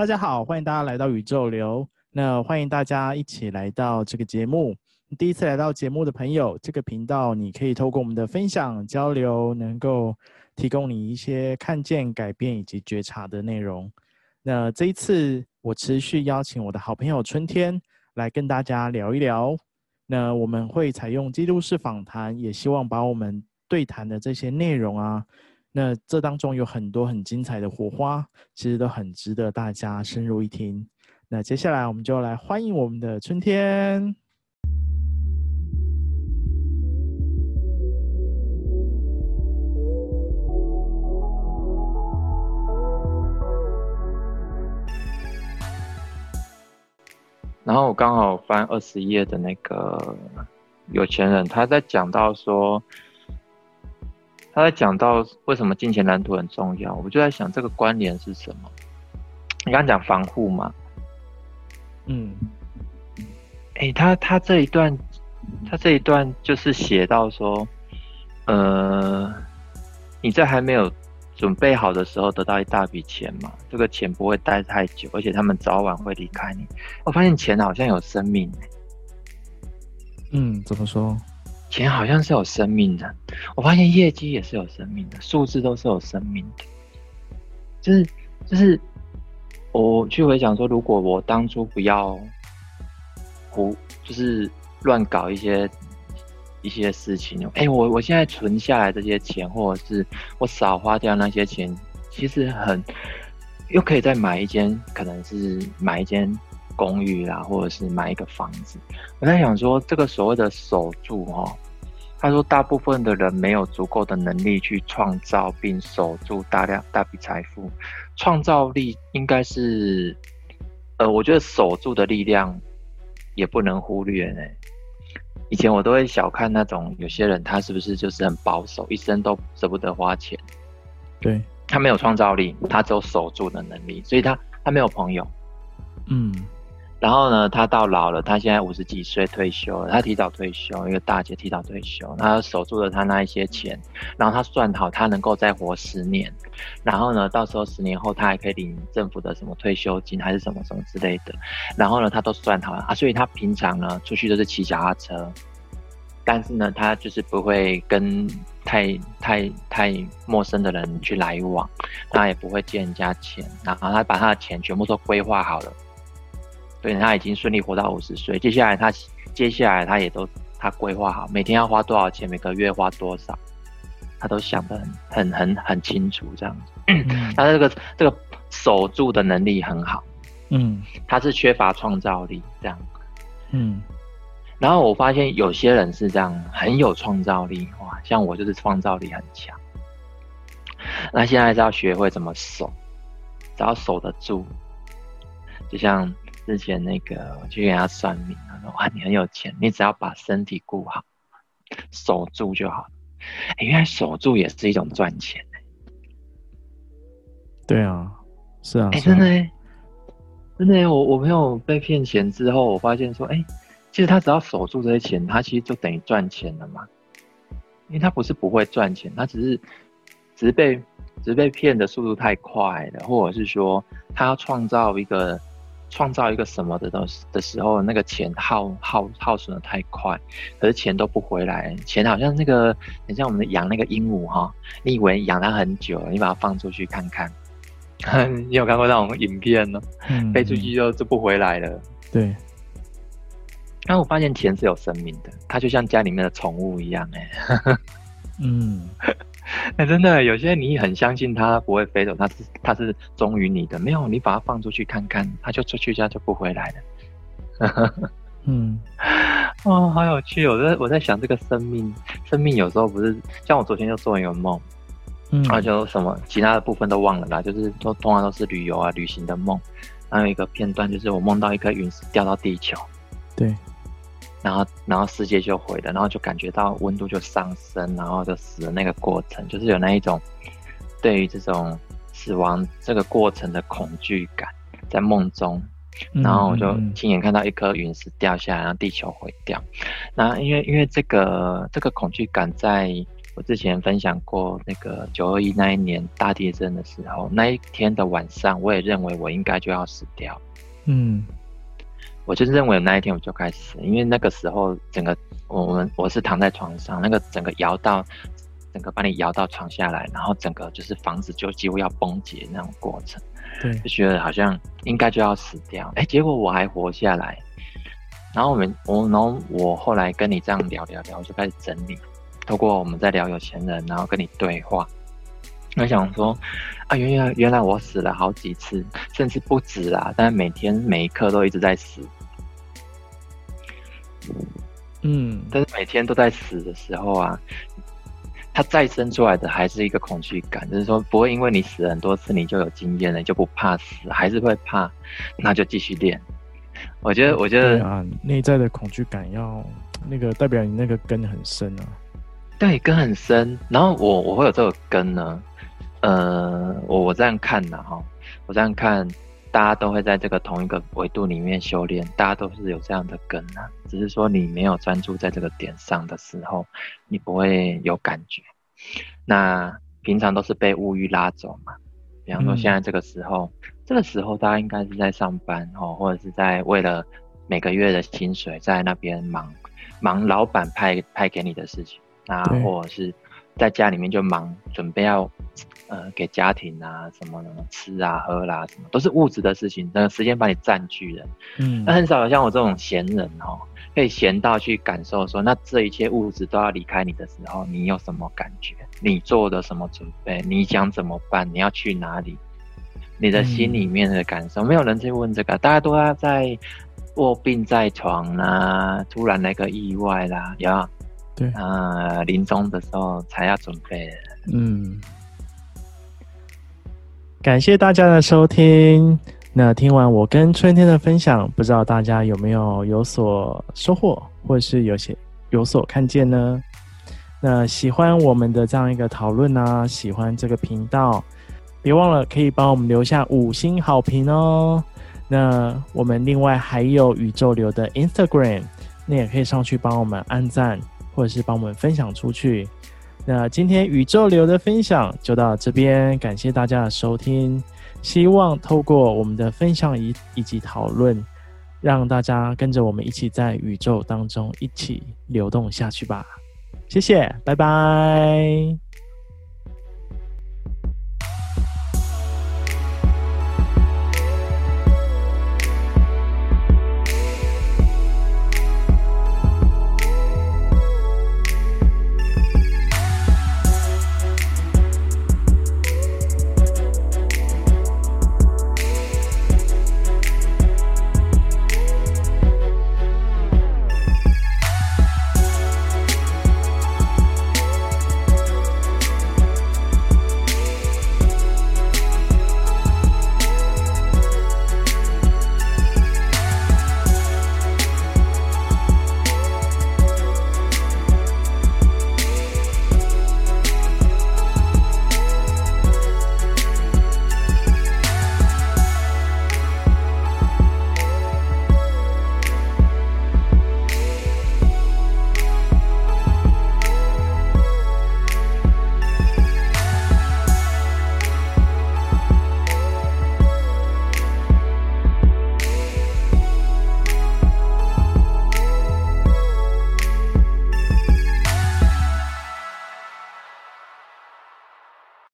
大家好，欢迎大家来到宇宙流。那欢迎大家一起来到这个节目。第一次来到节目的朋友，这个频道你可以透过我们的分享交流，能够提供你一些看见、改变以及觉察的内容。那这一次，我持续邀请我的好朋友春天来跟大家聊一聊。那我们会采用记录式访谈，也希望把我们对谈的这些内容啊。那这当中有很多很精彩的火花，其实都很值得大家深入一听。那接下来我们就来欢迎我们的春天。然后我刚好翻二十页的那个有钱人，他在讲到说。他在讲到为什么金钱蓝图很重要，我就在想这个关联是什么？你刚刚讲防护嘛？嗯，哎、欸，他他这一段，他这一段就是写到说，呃，你在还没有准备好的时候得到一大笔钱嘛，这个钱不会待太久，而且他们早晚会离开你。我发现钱好像有生命。嗯，怎么说？钱好像是有生命的，我发现业绩也是有生命的，数字都是有生命的。就是就是，我去回想说，如果我当初不要胡，就是乱搞一些一些事情，哎、我我现在存下来这些钱，或者是我少花掉那些钱，其实很又可以再买一间，可能是买一间。公寓啦，或者是买一个房子，我在想说，这个所谓的守住哦，他说大部分的人没有足够的能力去创造并守住大量大笔财富，创造力应该是，呃，我觉得守住的力量也不能忽略呢。以前我都会小看那种有些人，他是不是就是很保守，一生都舍不得花钱，对，他没有创造力，他只有守住的能力，所以他他没有朋友，嗯。然后呢，他到老了，他现在五十几岁退休了，他提早退休，一个大姐提早退休，他守住了他那一些钱，然后他算好他能够再活十年，然后呢，到时候十年后他还可以领政府的什么退休金还是什么什么之类的，然后呢，他都算好了啊，所以他平常呢出去都是骑脚踏车，但是呢，他就是不会跟太太太陌生的人去来往，他也不会借人家钱，然后他把他的钱全部都规划好了。对，他已经顺利活到五十岁，接下来他接下来他也都他规划好，每天要花多少钱，每个月花多少，他都想得很很很很清楚这样子。嗯、他这个这个守住的能力很好，嗯，他是缺乏创造力这样，嗯。然后我发现有些人是这样，很有创造力哇，像我就是创造力很强。那现在是要学会怎么守，只要守得住，就像。之前那个我去给他算命，他说：“哇，你很有钱，你只要把身体顾好，守住就好。欸”原来守住也是一种赚钱。对啊，是啊，哎、欸，真的，真的，我我朋友被骗钱之后，我发现说，哎、欸，其实他只要守住这些钱，他其实就等于赚钱了嘛。因为他不是不会赚钱，他只是只是被只是被骗的速度太快了，或者是说他要创造一个。创造一个什么的东西的时候，那个钱耗耗耗损的太快，可是钱都不回来。钱好像那个，很像我们养那个鹦鹉哈，你以为养它很久，你把它放出去看看，你有看过那种影片呢？嗯，飞出去就就不回来了。对。但我发现钱是有生命的，它就像家里面的宠物一样，哎。嗯。哎、欸，真的，有些你很相信它不会飞走，它是它是忠于你的。没有，你把它放出去看看，它就出去，一下就不回来了。嗯，哦，好有趣！我在我在想，这个生命，生命有时候不是像我昨天就做一个梦，嗯，然后就什么其他的部分都忘了啦，就是都通常都是旅游啊、旅行的梦。还有一个片段就是我梦到一颗陨石掉到地球，对。然后，然后世界就毁了，然后就感觉到温度就上升，然后就死的那个过程，就是有那一种对于这种死亡这个过程的恐惧感，在梦中，然后我就亲眼看到一颗陨石掉下来，然后地球毁掉。那因为因为这个这个恐惧感在，在我之前分享过那个九二一那一年大地震的时候，那一天的晚上，我也认为我应该就要死掉。嗯，我就认为那一天我就该死，因为那个时候整个我们我是躺在床上，那个整个摇到，整个把你摇到床下来，然后整个就是房子就几乎要崩解那种过程。对，就觉得好像应该就要死掉，哎，结果我还活下来。然后我们我然后我后来跟你这样聊聊聊，我就开始整理。透过我们在聊有钱人，然后跟你对话，我想说啊，原来原来我死了好几次，甚至不止啦，但是每天每一刻都一直在死。嗯，但是每天都在死的时候啊，它再生出来的还是一个恐惧感，就是说不会因为你死了很多次，你就有经验了，你就不怕死，还是会怕，那就继续练。我觉得，我觉得啊，内在的恐惧感要那个代表你那个根很深啊。对，根很深。然后我我会有这个根呢，呃，我我这样看的哈，我这样看，大家都会在这个同一个维度里面修炼，大家都是有这样的根啊，只是说你没有专注在这个点上的时候，你不会有感觉。那平常都是被物欲拉走嘛，比方说现在这个时候，嗯、这个时候大家应该是在上班哦，或者是在为了每个月的薪水在那边忙忙老板派派给你的事情。那，或者是在家里面就忙，准备要呃给家庭啊什么的吃啊喝啦、啊、什么，都是物质的事情，那个时间把你占据了。嗯，那很少有像我这种闲人哦，可以闲到去感受说，那这一切物质都要离开你的时候，你有什么感觉？你做的什么准备？你想怎么办？你要去哪里？你的心里面的感受，嗯、没有人去问这个，大家都要在卧病在床啦，突然来个意外啦，要。对啊，临终的时候才要准备。嗯，感谢大家的收听。那听完我跟春天的分享，不知道大家有没有有所收获，或是有些有所看见呢？那喜欢我们的这样一个讨论呢？喜欢这个频道，别忘了可以帮我们留下五星好评哦。那我们另外还有宇宙流的 Instagram，那也可以上去帮我们按赞。或者是帮我们分享出去。那今天宇宙流的分享就到这边，感谢大家的收听。希望透过我们的分享以以及讨论，让大家跟着我们一起在宇宙当中一起流动下去吧。谢谢，拜拜。